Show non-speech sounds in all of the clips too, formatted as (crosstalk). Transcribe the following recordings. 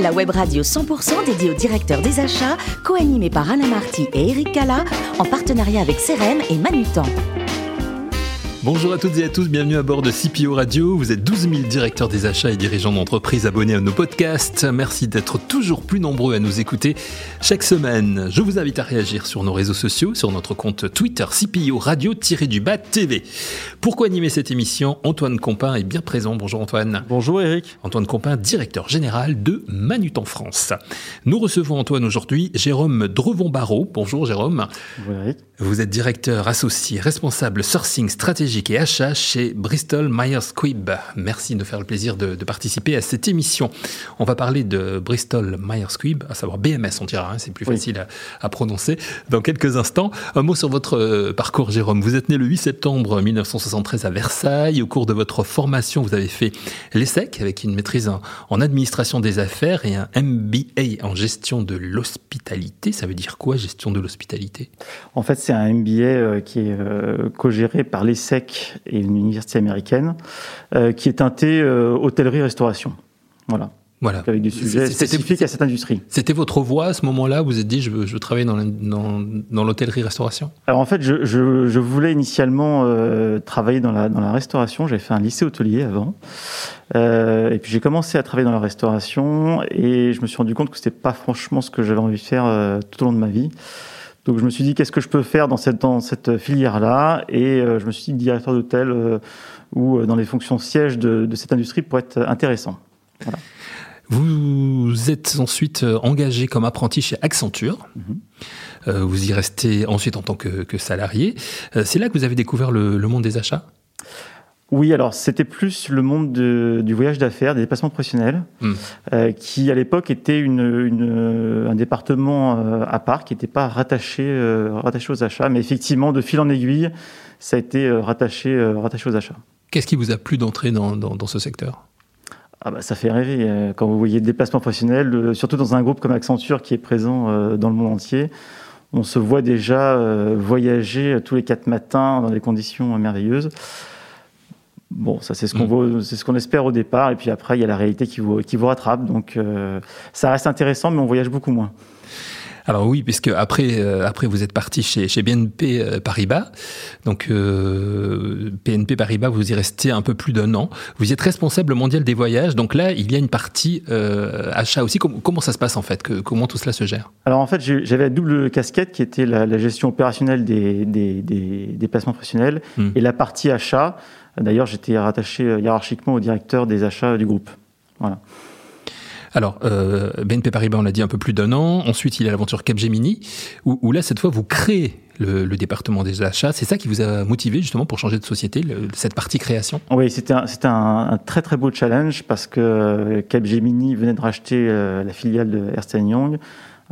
La web radio 100% dédiée au directeur des achats, co-animée par Alain Marty et Eric Cala, en partenariat avec CRM et Manutan. Bonjour à toutes et à tous, bienvenue à bord de CPO Radio. Vous êtes 12 000 directeurs des achats et dirigeants d'entreprises abonnés à nos podcasts. Merci d'être toujours plus nombreux à nous écouter chaque semaine. Je vous invite à réagir sur nos réseaux sociaux, sur notre compte Twitter CPO Radio-du-bas TV. Pourquoi animer cette émission? Antoine Compin est bien présent. Bonjour Antoine. Bonjour Eric. Antoine Compin, directeur général de Manutan France. Nous recevons Antoine aujourd'hui, Jérôme Drevon-Barreau. Bonjour Jérôme. Bonjour Eric. Vous êtes directeur associé, responsable sourcing stratégique et achat chez Bristol Myers Squibb. Merci de faire le plaisir de, participer à cette émission. On va parler de Bristol Myers Squibb, à savoir BMS, on dira, hein, c'est plus facile à, prononcer, dans quelques instants. Un mot sur votre euh, parcours, Jérôme. Vous êtes né le 8 septembre 1973 à Versailles. Au cours de votre formation, vous avez fait l'ESSEC avec une maîtrise en, en administration des affaires et un MBA en gestion de l'hospitalité. Ça veut dire quoi, gestion de l'hospitalité? En fait, c'est un MBA euh, qui est euh, co-géré par l'ESSEC et une université américaine, euh, qui est teinté hôtellerie-restauration. Voilà. Voilà. Avec des sujets spécifiques à cette industrie. C'était votre voie à ce moment-là Vous vous êtes dit, je veux, je veux travailler dans, dans, l'hôtellerie-restauration? Alors en fait, je, je, voulais initialement travailler dans la, dans la restauration. J'avais fait un lycée hôtelier avant. et puis j'ai commencé à travailler dans la restauration et je me suis rendu compte que c'était pas franchement ce que j'avais envie de faire tout au long de ma vie. Donc je me suis dit qu'est-ce que je peux faire dans cette, dans cette filière-là? Et euh, je me suis dit directeur d'hôtel euh, ou euh, dans les fonctions sièges de, de, cette industrie pour être intéressant. Voilà. Vous êtes ensuite engagé comme apprenti chez Accenture. Mm-hmm. vous y restez ensuite en tant que, que salarié. C'est là que vous avez découvert le, le monde des achats? Oui, alors c'était plus le monde du voyage d'affaires, des déplacements professionnels, hmm. euh, qui à l'époque était une, un département euh, à part, qui n'était pas rattaché, euh, rattaché aux achats, mais effectivement, de fil en aiguille, ça a été rattaché, rattaché aux achats. Qu'est-ce qui vous a plu d'entrer dans, dans, ce secteur? Ah bah, ça fait rêver quand vous voyez déplacement professionnel, surtout dans un groupe comme Accenture qui est présent dans le monde entier. On se voit déjà voyager tous les quatre matins dans des conditions merveilleuses. Bon, ça c'est ce qu'on mm. c'est ce qu'on espère au départ, et puis après il y a la réalité qui vous qui vous rattrape. Donc euh, ça reste intéressant, mais on voyage beaucoup moins. Alors oui, puisque après, euh, après vous êtes parti chez, chez BNP euh, Paribas. Donc BNP Paribas, vous y restez un peu plus d'un an. Vous y êtes responsable mondial des voyages. Donc là, il y a une partie achat aussi. Comment, comment, ça se passe en fait? Que, Comment tout cela se gère? Alors en fait, j'avais la double casquette qui était la, gestion opérationnelle des, des, des, placements professionnels mm. et la partie achat. D'ailleurs, j'étais rattaché euh, hiérarchiquement au directeur des achats du groupe. Voilà. Alors, euh, BNP Paribas, on l'a dit un peu plus d'un an. Ensuite, il y a l'aventure Capgemini, où, là, cette fois, vous créez le, département des achats. C'est ça qui vous a motivé justement pour changer de société, cette partie création? Oui, c'était un, un, très très beau challenge parce que euh, Capgemini venait de racheter la filiale de Ernst Young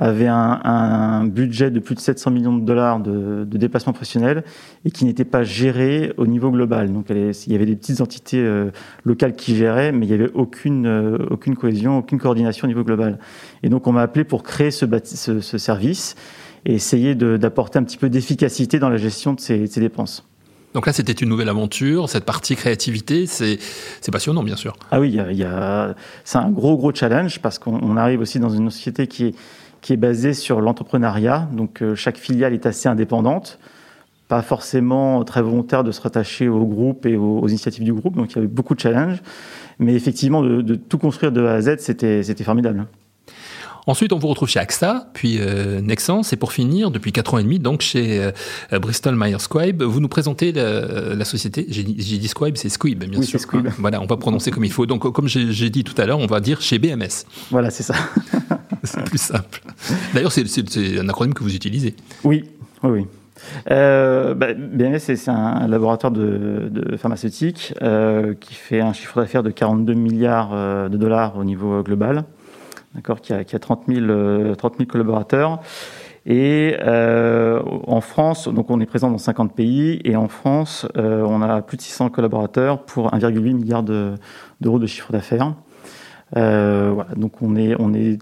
avait un, budget de plus de 700 millions de dollars de, de déplacements professionnels et qui n'était pas géré au niveau global. Donc il y avait des petites entités euh, locales qui géraient, mais il n'y avait aucune, euh, aucune cohésion, aucune coordination au niveau global. Et donc on m'a appelé pour créer ce, ce, service et essayer d'apporter un petit peu d'efficacité dans la gestion de ces, ces dépenses. Donc là, c'était une nouvelle aventure, cette partie créativité, c'est passionnant, bien sûr. Ah oui, il y a, c'est un gros, gros challenge parce qu'on arrive aussi dans une société qui est, qui est basé sur l'entrepreneuriat. Donc euh, chaque filiale est assez indépendante, pas forcément très volontaire de se rattacher au groupe et aux, initiatives du groupe. Donc il y avait beaucoup de challenges. Mais effectivement, de, tout construire de A à Z, c'était formidable. Ensuite, on vous retrouve chez AXA, puis euh, Nexens, et pour finir, depuis 4 ans et demi, donc chez euh, Bristol Myers Squibb, vous nous présentez la, société. J'ai dit Squibb, c'est Squibb, bien oui, sûr. Squibb. Voilà, on va prononcer comme il faut. Donc, comme j'ai dit tout à l'heure, on va dire chez BMS. Voilà, c'est ça. (laughs) (laughs) c'est plus simple. D'ailleurs, c'est un acronyme que vous utilisez. Oui, oui, oui. Euh, bah, BMS, c'est un laboratoire de, pharmaceutique euh, qui fait un chiffre d'affaires de 42 milliards euh, de dollars au niveau global, qui a, qui a 30, 000, 30 000 collaborateurs. Et euh, en France, donc on est présent dans 50 pays, et en France, euh, on a plus de 600 collaborateurs pour 1,8 milliard d'euros de, de chiffre d'affaires. Euh, voilà, donc on est, on est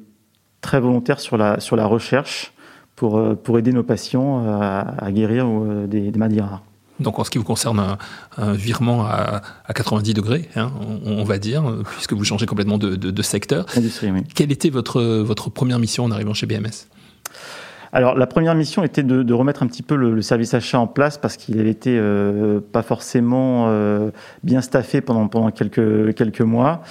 très volontaire sur la, sur la recherche pour, euh, pour aider nos patients euh, à, guérir euh, des, des maladies rares. Donc en ce qui vous concerne, un, virement à, 90 degrés, hein, on, va dire, puisque vous changez complètement de, secteur. Quelle était votre, votre première mission en arrivant chez BMS alors la première mission était de, remettre un petit peu le, service achat en place parce qu'il avait été euh, pas forcément euh, bien staffé pendant, pendant quelques, quelques mois.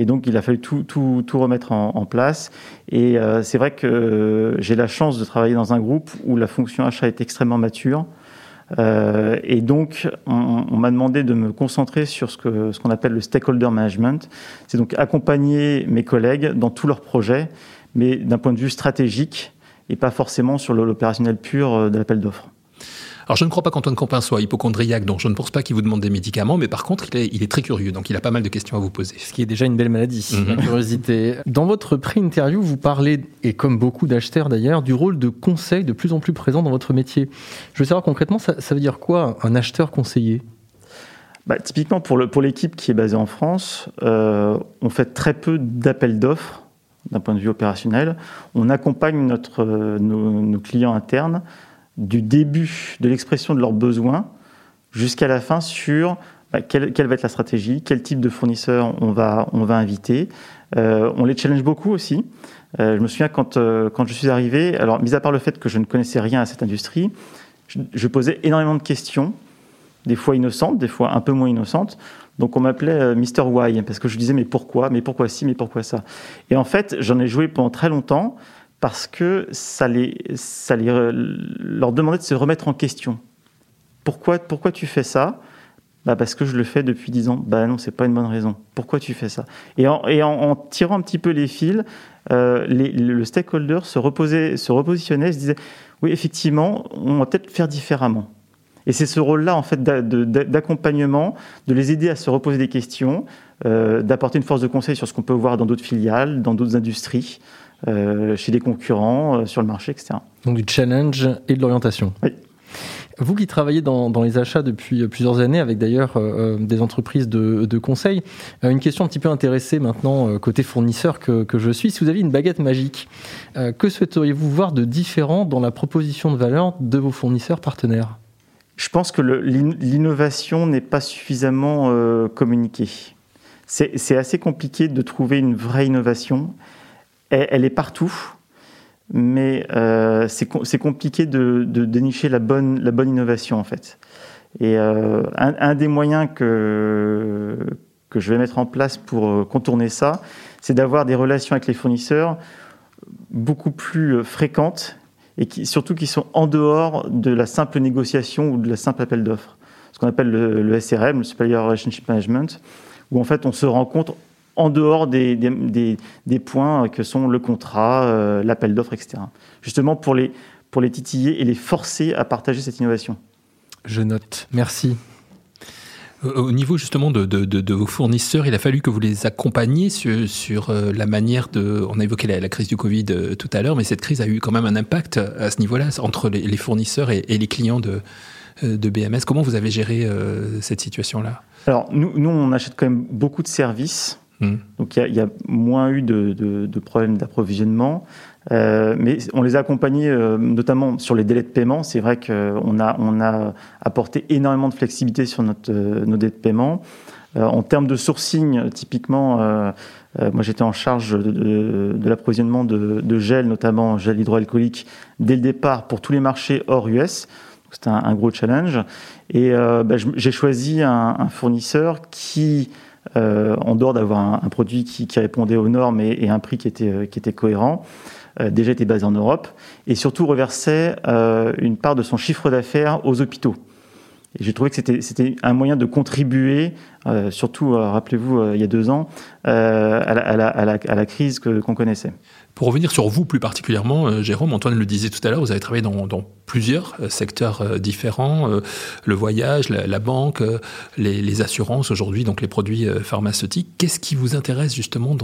Et donc, il a fallu tout, tout, tout remettre en, place. Et euh, c'est vrai que j'ai la chance de travailler dans un groupe où la fonction achat est extrêmement mature. Euh, et donc, on, m'a demandé de me concentrer sur ce ce qu'on appelle le stakeholder management. C'est donc accompagner mes collègues dans tous leurs projets, mais d'un point de vue stratégique et pas forcément sur l'opérationnel pur euh, de l'appel d'offres. Alors je ne crois pas qu'Antoine Campin soit hypochondriaque, donc je ne pense pas qu'il vous demande des médicaments, mais par contre, il est, très curieux, donc il a pas mal de questions à vous poser. Ce qui est déjà une belle maladie, la mhm. curiosité. Dans votre pré-interview, vous parlez, et comme beaucoup d'acheteurs d'ailleurs, du rôle de conseil de plus en plus présent dans votre métier. Je veux savoir concrètement, ça, veut dire quoi un acheteur conseiller? Bah, typiquement, pour l'équipe pour qui est basée en France, euh, on fait très peu d'appels d'offres d'un point de vue opérationnel. On accompagne notre, euh, nos, clients internes du début de l'expression de leurs besoins jusqu'à la fin sur bah, quelle, va être la stratégie, quel type de fournisseur on va, on va inviter. Euh, on les challenge beaucoup aussi. Euh, je me souviens quand, quand je suis arrivé, alors mis à part le fait que je ne connaissais rien à cette industrie, je, posais énormément de questions, des fois innocentes, des fois un peu moins innocentes. Donc on m'appelait Mr. Why, parce que je disais mais pourquoi, mais pourquoi ci, mais pourquoi ça? Et en fait, j'en ai joué pendant très longtemps parce que ça, les, ça les, leur demandait de se remettre en question. Pourquoi, pourquoi tu fais ça? Bah Parce que je le fais depuis dix ans. Bah non, c'est pas une bonne raison. Pourquoi tu fais ça? Et, en, tirant un petit peu les fils, euh, le stakeholder se, reposait, se repositionnait, se disait oui, effectivement, on va peut-être faire différemment. Et c'est ce rôle-là, en fait, d'accompagnement, de les aider à se reposer des questions, euh, d'apporter une force de conseil sur ce qu'on peut voir dans d'autres filiales, dans d'autres industries, euh, chez des concurrents, euh, sur le marché, etc. Donc du challenge et de l'orientation. Oui. Vous qui travaillez dans, les achats depuis plusieurs années, avec d'ailleurs euh, des entreprises de, conseil, une question un petit peu intéressée maintenant côté fournisseur que, je suis. Si vous aviez une baguette magique, que souhaiteriez-vous voir de différent dans la proposition de valeur de vos fournisseurs partenaires? Je pense que l'innovation n'est pas suffisamment communiquée. C'est assez compliqué de trouver une vraie innovation elle, est partout, mais euh, c'est compliqué de, dénicher la bonne, innovation en fait. Et euh, un, des moyens que, que je vais mettre en place pour euh, contourner ça, c'est d'avoir des relations avec les fournisseurs beaucoup plus fréquentes et surtout qui sont en dehors de la simple négociation ou de la simple appel d'offres. Ce qu'on appelle le, le, SRM, le Supplier Relationship Management, où en fait on se rencontre en dehors des, des, points que sont le contrat, euh, l'appel d'offres, etc. Justement pour les, pour les titiller et les forcer à partager cette innovation. Je note. Merci. Au niveau justement de, de, vos fournisseurs, il a fallu que vous les accompagniez sur, sur euh, la manière de... On a évoqué la, crise du Covid euh, tout à l'heure, mais cette crise a eu quand même un impact à ce niveau-là entre les, fournisseurs et, les clients de, de BMS. Comment vous avez géré cette situation-là? Alors nous, nous, on achète quand même beaucoup de services Hmm. Donc il y, a moins eu de, problèmes d'approvisionnement. Euh, mais on les a accompagnés euh, notamment sur les délais de paiement. C'est vrai qu'on a, on a apporté énormément de flexibilité sur notre, euh, nos délais de paiement. en termes de sourcing, typiquement, moi j'étais en charge de, l'approvisionnement de, gel, notamment gel hydroalcoolique, dès le départ pour tous les marchés hors US. C'était un, gros challenge. Et bah, j'ai choisi un, un, fournisseur qui euh, en dehors d'avoir un, produit qui, répondait aux normes et, un prix qui était, euh, cohérent, euh, déjà était basé en Europe, et surtout reversait une part de son chiffre d'affaires aux hôpitaux. J'ai trouvé que c'était un moyen de contribuer, surtout, rappelez-vous, il y a deux ans, à la, à, la, crise qu'on connaissait. Pour revenir sur vous plus particulièrement, euh, Jérôme, Antoine le disait tout à l'heure, vous avez travaillé dans, plusieurs euh, secteurs euh, différents, le voyage, la, banque, les, assurances aujourd'hui, donc les produits pharmaceutiques. Qu'est-ce qui vous intéresse justement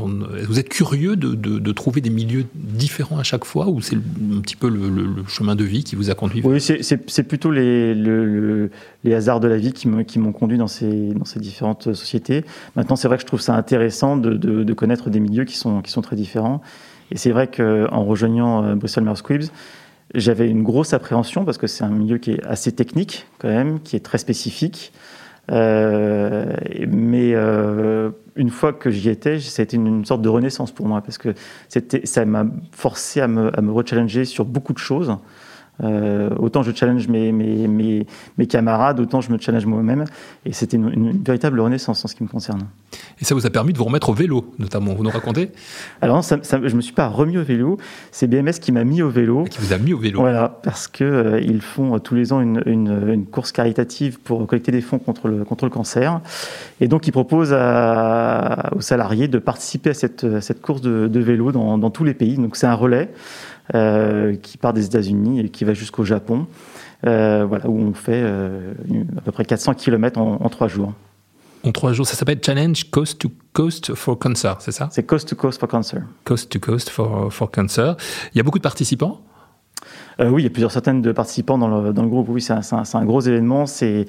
Vous êtes curieux de, trouver des milieux différents à chaque fois ou c'est un petit peu le, chemin de vie qui vous a conduit? Oui, c'est plutôt les, hasards de la vie qui m'ont conduit dans ces, différentes sociétés. Maintenant, c'est vrai que je trouve ça intéressant de, connaître des milieux qui sont très différents. Et c'est vrai qu'en rejoignant euh, Bristol Myers Squibb, j'avais une grosse appréhension parce que c'est un milieu qui est assez technique quand même, qui est très spécifique. Euh, mais euh, une fois que j'y étais, c'était une, une, sorte de renaissance pour moi parce que ça m'a forcé à me, à me rechallenger sur beaucoup de choses. Euh, autant je challenge mes, mes, mes, mes, camarades, autant je me challenge moi-même. Et c'était une, une, véritable renaissance en ce qui me concerne. Et ça vous a permis de vous remettre au vélo, notamment. Vous nous racontez Alors, ça, ça, je ne me suis pas remis au vélo. C'est BMS qui m'a mis au vélo. Qui vous a mis au vélo Voilà, parce qu'ils euh, ils font euh, tous les ans une, une, une, course caritative pour collecter des fonds contre le, contre le cancer. Et donc, ils proposent à, aux salariés de participer à cette, cette course de, de vélo dans, dans tous les pays. Donc, c'est un relais. Euh, qui part des États-Unis et qui va jusqu'au Japon, euh, voilà, où on fait euh, à peu près 400 km en, en trois jours. En trois jours, ça s'appelle Challenge Coast to Coast for Cancer, c'est ça? C'est Coast to Coast for Cancer. Coast to Coast for, for Cancer. Il y a beaucoup de participants? Euh, oui, il y a plusieurs centaines de participants dans le, dans le groupe. Oui, c'est un, un, un, gros événement. C'est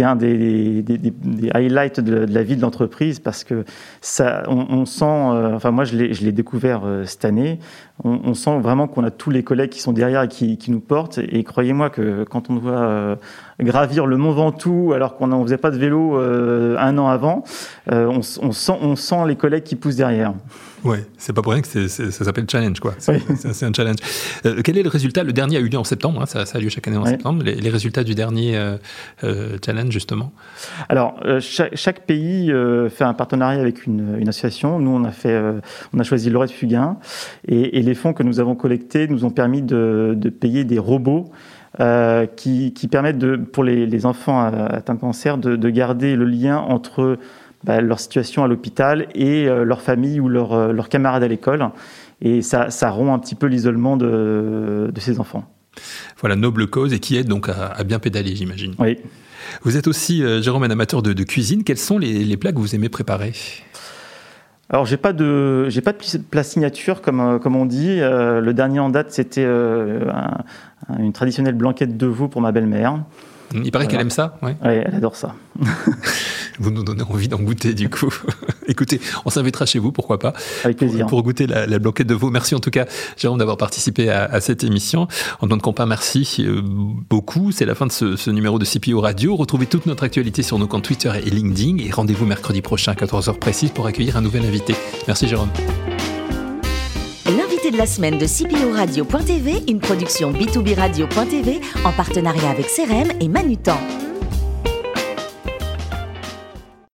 un des, des, des, highlights de, la vie de l'entreprise parce que ça, on, on sent. Euh, enfin, moi, je l'ai découvert euh, cette année. On, on sent vraiment qu'on a tous les collègues qui sont derrière et qui, qui nous portent. Et croyez-moi que quand on euh, gravir le Mont Ventoux alors qu'on ne faisait pas de vélo un an avant, on, on, sent, on sent les collègues qui poussent derrière. Ouais, c'est pas pour rien que c est, c est, ça s'appelle challenge, quoi. C'est oui. un challenge. Euh, quel est le résultat? Le dernier a eu lieu en septembre, hein, ça, ça, a lieu chaque année en septembre. Les, les, résultats du dernier euh, euh, challenge, justement? Alors, euh, chaque, chaque, pays euh, fait un partenariat avec une, une, association. Nous, on a, fait, on a choisi Lorette Fugain. Et, et, les fonds que nous avons collectés nous ont permis de, de payer des robots. Euh, qui, qui, permettent de, pour les, les enfants atteints de cancer de, de, garder le lien entre bah, leur situation à l'hôpital et euh, leur famille ou leurs euh, leur camarades à l'école. Et ça, ça, rompt un petit peu l'isolement de, de, ces enfants. Voilà, noble cause et qui aide donc à, à bien pédaler, j'imagine. Oui. Vous êtes aussi, euh, Jérôme, un amateur de, de, cuisine. Quels sont les, les plats que vous aimez préparer? Alors j'ai pas de j'ai pas de plat signature comme comme on dit. Euh, le dernier en date c'était euh, un, une traditionnelle blanquette de veau pour ma belle-mère. Il paraît voilà. qu'elle aime ça. Oui, ouais, elle adore ça. (laughs) vous nous donnez envie d'en goûter du coup. (laughs) Écoutez, on s'invitera chez vous, pourquoi pas, Avec plaisir. Pour, pour goûter la, la, blanquette de veau. Merci en tout cas, Jérôme, d'avoir participé à, à, cette émission. En tant compas, merci euh, beaucoup. C'est la fin de ce, ce, numéro de CPO Radio. Retrouvez toute notre actualité sur nos comptes Twitter et LinkedIn et rendez-vous mercredi prochain à 14h précise pour accueillir un nouvel invité. Merci Jérôme. L'invité de la semaine de CPO Radio.tv, une production B2B Radio.tv en partenariat avec CRM et Manutan.